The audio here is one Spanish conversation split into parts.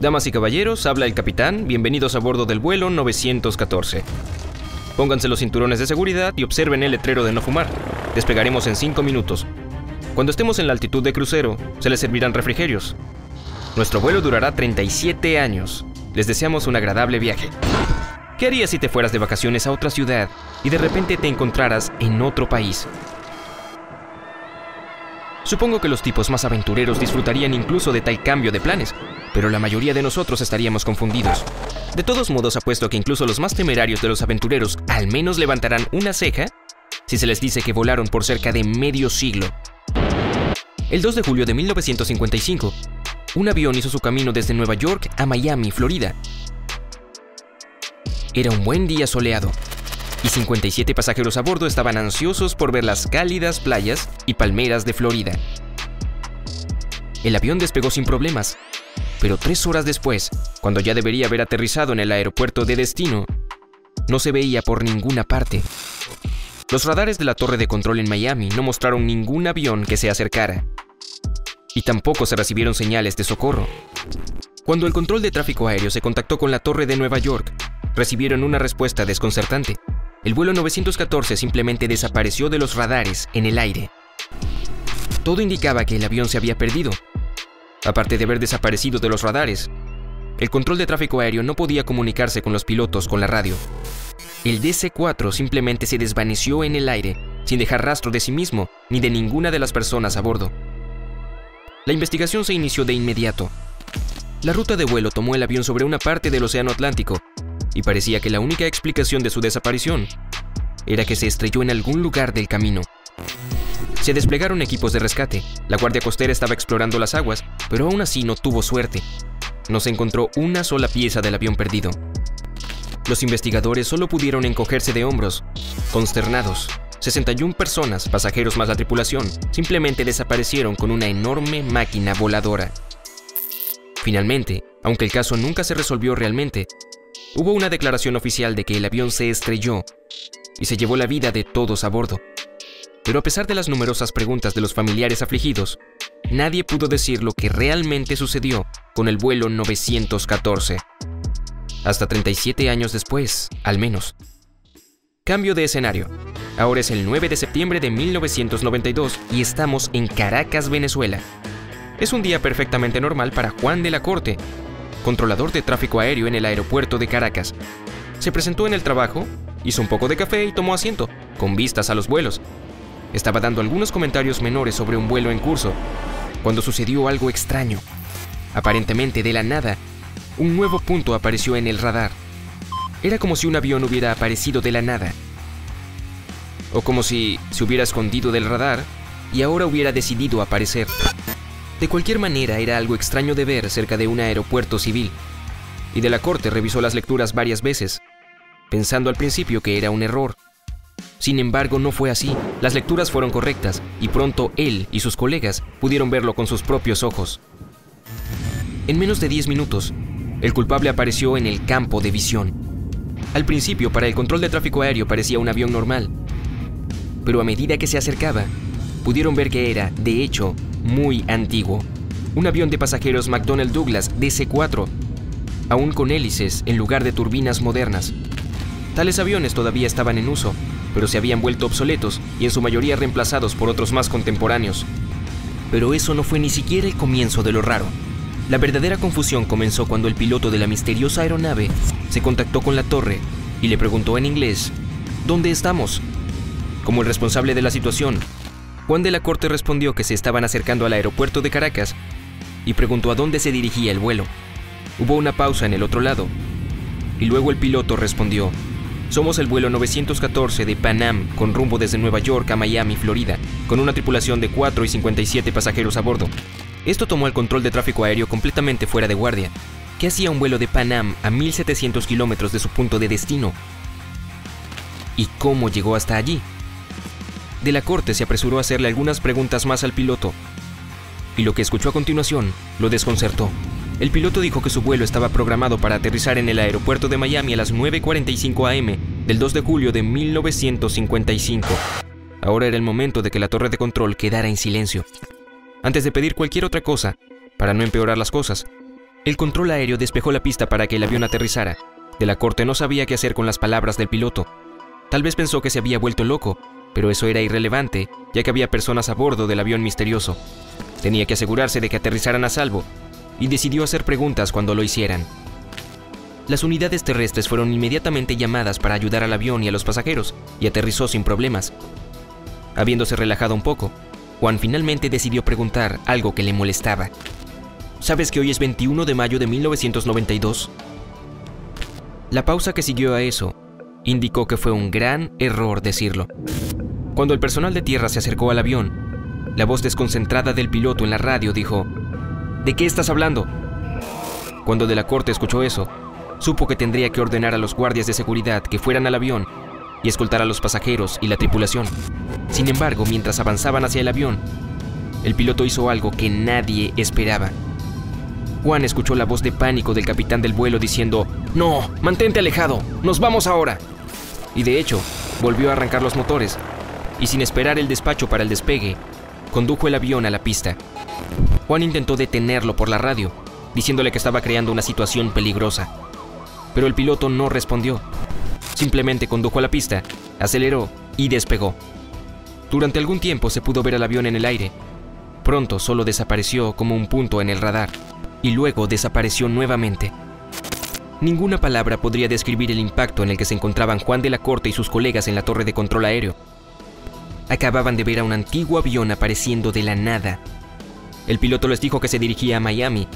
Damas y caballeros, habla el capitán, bienvenidos a bordo del vuelo 914. Pónganse los cinturones de seguridad y observen el letrero de no fumar. Despegaremos en 5 minutos. Cuando estemos en la altitud de crucero, se les servirán refrigerios. Nuestro vuelo durará 37 años. Les deseamos un agradable viaje. ¿Qué harías si te fueras de vacaciones a otra ciudad y de repente te encontraras en otro país? Supongo que los tipos más aventureros disfrutarían incluso de tal cambio de planes, pero la mayoría de nosotros estaríamos confundidos. De todos modos, apuesto que incluso los más temerarios de los aventureros al menos levantarán una ceja si se les dice que volaron por cerca de medio siglo. El 2 de julio de 1955, un avión hizo su camino desde Nueva York a Miami, Florida, era un buen día soleado, y 57 pasajeros a bordo estaban ansiosos por ver las cálidas playas y palmeras de Florida. El avión despegó sin problemas, pero tres horas después, cuando ya debería haber aterrizado en el aeropuerto de destino, no se veía por ninguna parte. Los radares de la torre de control en Miami no mostraron ningún avión que se acercara, y tampoco se recibieron señales de socorro. Cuando el control de tráfico aéreo se contactó con la torre de Nueva York, recibieron una respuesta desconcertante. El vuelo 914 simplemente desapareció de los radares en el aire. Todo indicaba que el avión se había perdido. Aparte de haber desaparecido de los radares, el control de tráfico aéreo no podía comunicarse con los pilotos con la radio. El DC-4 simplemente se desvaneció en el aire, sin dejar rastro de sí mismo ni de ninguna de las personas a bordo. La investigación se inició de inmediato. La ruta de vuelo tomó el avión sobre una parte del Océano Atlántico y parecía que la única explicación de su desaparición era que se estrelló en algún lugar del camino. Se desplegaron equipos de rescate, la Guardia Costera estaba explorando las aguas, pero aún así no tuvo suerte. No se encontró una sola pieza del avión perdido. Los investigadores solo pudieron encogerse de hombros, consternados. 61 personas, pasajeros más la tripulación, simplemente desaparecieron con una enorme máquina voladora. Finalmente, aunque el caso nunca se resolvió realmente, Hubo una declaración oficial de que el avión se estrelló y se llevó la vida de todos a bordo. Pero a pesar de las numerosas preguntas de los familiares afligidos, nadie pudo decir lo que realmente sucedió con el vuelo 914. Hasta 37 años después, al menos. Cambio de escenario. Ahora es el 9 de septiembre de 1992 y estamos en Caracas, Venezuela. Es un día perfectamente normal para Juan de la Corte, controlador de tráfico aéreo en el aeropuerto de Caracas. Se presentó en el trabajo, hizo un poco de café y tomó asiento, con vistas a los vuelos. Estaba dando algunos comentarios menores sobre un vuelo en curso, cuando sucedió algo extraño. Aparentemente de la nada, un nuevo punto apareció en el radar. Era como si un avión hubiera aparecido de la nada. O como si se hubiera escondido del radar y ahora hubiera decidido aparecer. De cualquier manera, era algo extraño de ver cerca de un aeropuerto civil. Y de la corte revisó las lecturas varias veces, pensando al principio que era un error. Sin embargo, no fue así. Las lecturas fueron correctas y pronto él y sus colegas pudieron verlo con sus propios ojos. En menos de 10 minutos, el culpable apareció en el campo de visión. Al principio, para el control de tráfico aéreo parecía un avión normal, pero a medida que se acercaba, pudieron ver que era, de hecho, muy antiguo. Un avión de pasajeros McDonnell Douglas DC-4, aún con hélices en lugar de turbinas modernas. Tales aviones todavía estaban en uso, pero se habían vuelto obsoletos y en su mayoría reemplazados por otros más contemporáneos. Pero eso no fue ni siquiera el comienzo de lo raro. La verdadera confusión comenzó cuando el piloto de la misteriosa aeronave se contactó con la torre y le preguntó en inglés, ¿Dónde estamos? Como el responsable de la situación, Juan de la Corte respondió que se estaban acercando al aeropuerto de Caracas y preguntó a dónde se dirigía el vuelo. Hubo una pausa en el otro lado y luego el piloto respondió, somos el vuelo 914 de Pan con rumbo desde Nueva York a Miami, Florida, con una tripulación de 4 y 57 pasajeros a bordo. Esto tomó el control de tráfico aéreo completamente fuera de guardia. ¿Qué hacía un vuelo de Pan Am a 1700 kilómetros de su punto de destino? ¿Y cómo llegó hasta allí? De la corte se apresuró a hacerle algunas preguntas más al piloto. Y lo que escuchó a continuación lo desconcertó. El piloto dijo que su vuelo estaba programado para aterrizar en el aeropuerto de Miami a las 9.45 am del 2 de julio de 1955. Ahora era el momento de que la torre de control quedara en silencio. Antes de pedir cualquier otra cosa, para no empeorar las cosas, El control aéreo despejó la pista para que el avión aterrizara. De la corte no sabía qué hacer con las palabras del piloto. Tal vez pensó que se había vuelto loco, pero eso era irrelevante, ya que había personas a bordo del avión misterioso. Tenía que asegurarse de que aterrizaran a salvo, y decidió hacer preguntas cuando lo hicieran. Las unidades terrestres fueron inmediatamente llamadas para ayudar al avión y a los pasajeros, y aterrizó sin problemas. Habiéndose relajado un poco, Juan finalmente decidió preguntar algo que le molestaba. ¿Sabes que hoy es 21 de mayo de 1992? La pausa que siguió a eso indicó que fue un gran error decirlo. Cuando el personal de tierra se acercó al avión, la voz desconcentrada del piloto en la radio dijo, ¿De qué estás hablando? Cuando de la corte escuchó eso, supo que tendría que ordenar a los guardias de seguridad que fueran al avión y escoltar a los pasajeros y la tripulación. Sin embargo, mientras avanzaban hacia el avión, el piloto hizo algo que nadie esperaba. Juan escuchó la voz de pánico del capitán del vuelo diciendo, No, mantente alejado, nos vamos ahora. Y de hecho, volvió a arrancar los motores, y sin esperar el despacho para el despegue, condujo el avión a la pista. Juan intentó detenerlo por la radio, diciéndole que estaba creando una situación peligrosa. Pero el piloto no respondió. Simplemente condujo a la pista, aceleró y despegó. Durante algún tiempo se pudo ver al avión en el aire. Pronto solo desapareció como un punto en el radar y luego desapareció nuevamente. Ninguna palabra podría describir el impacto en el que se encontraban Juan de la Corte y sus colegas en la torre de control aéreo. Acababan de ver a un antiguo avión apareciendo de la nada. El piloto les dijo que se dirigía a Miami,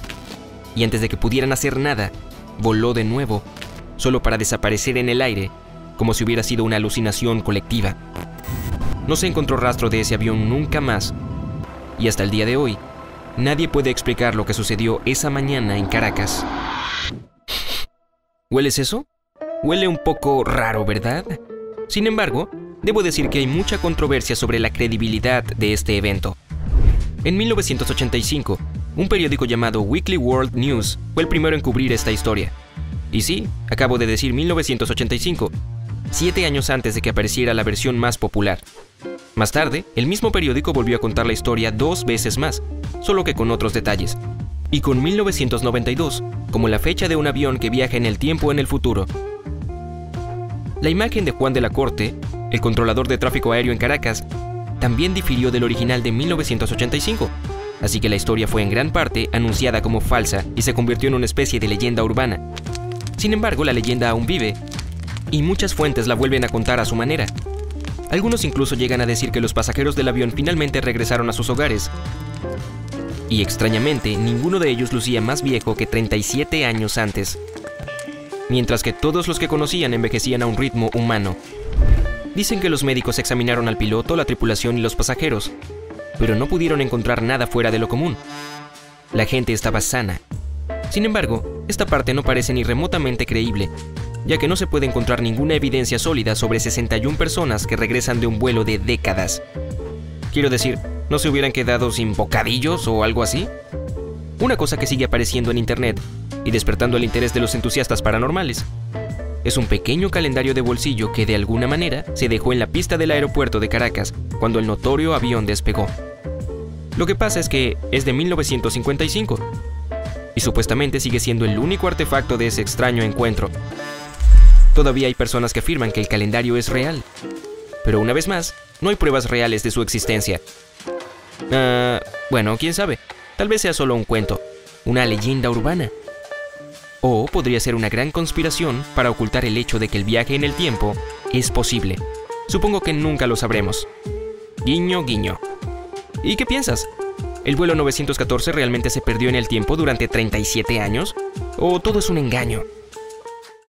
y antes de que pudieran hacer nada, voló de nuevo, solo para desaparecer en el aire, como si hubiera sido una alucinación colectiva. No se encontró rastro de ese avión nunca más, y hasta el día de hoy, nadie puede explicar lo que sucedió esa mañana en Caracas. ¿Hueles eso? Huele un poco raro, ¿verdad? Sin embargo, debo decir que hay mucha controversia sobre la credibilidad de este evento. En 1985, un periódico llamado Weekly World News fue el primero en cubrir esta historia. Y sí, acabo de decir 1985, siete años antes de que apareciera la versión más popular. Más tarde, el mismo periódico volvió a contar la historia dos veces más, solo que con otros detalles. Y con 1992 como la fecha de un avión que viaja en el tiempo en el futuro. La imagen de Juan de la Corte, el controlador de tráfico aéreo en Caracas, también difirió del original de 1985, así que la historia fue en gran parte anunciada como falsa y se convirtió en una especie de leyenda urbana. Sin embargo, la leyenda aún vive, y muchas fuentes la vuelven a contar a su manera. Algunos incluso llegan a decir que los pasajeros del avión finalmente regresaron a sus hogares. Y extrañamente, ninguno de ellos lucía más viejo que 37 años antes. Mientras que todos los que conocían envejecían a un ritmo humano. Dicen que los médicos examinaron al piloto, la tripulación y los pasajeros, pero no pudieron encontrar nada fuera de lo común. La gente estaba sana. Sin embargo, esta parte no parece ni remotamente creíble, ya que no se puede encontrar ninguna evidencia sólida sobre 61 personas que regresan de un vuelo de décadas. Quiero decir, ¿no se hubieran quedado sin bocadillos o algo así? Una cosa que sigue apareciendo en Internet y despertando el interés de los entusiastas paranormales. Es un pequeño calendario de bolsillo que de alguna manera se dejó en la pista del aeropuerto de Caracas cuando el notorio avión despegó. Lo que pasa es que es de 1955 y supuestamente sigue siendo el único artefacto de ese extraño encuentro, Todavía hay personas que afirman que el calendario es real. Pero una vez más, no hay pruebas reales de su existencia. Ah, bueno, quién sabe. Tal vez sea solo un cuento, una leyenda urbana. O podría ser una gran conspiración para ocultar el hecho de que el viaje en el tiempo es posible. Supongo que nunca lo sabremos. Guiño, guiño. ¿Y qué piensas? ¿El vuelo 914 realmente se perdió en el tiempo durante 37 años? ¿O todo es un engaño?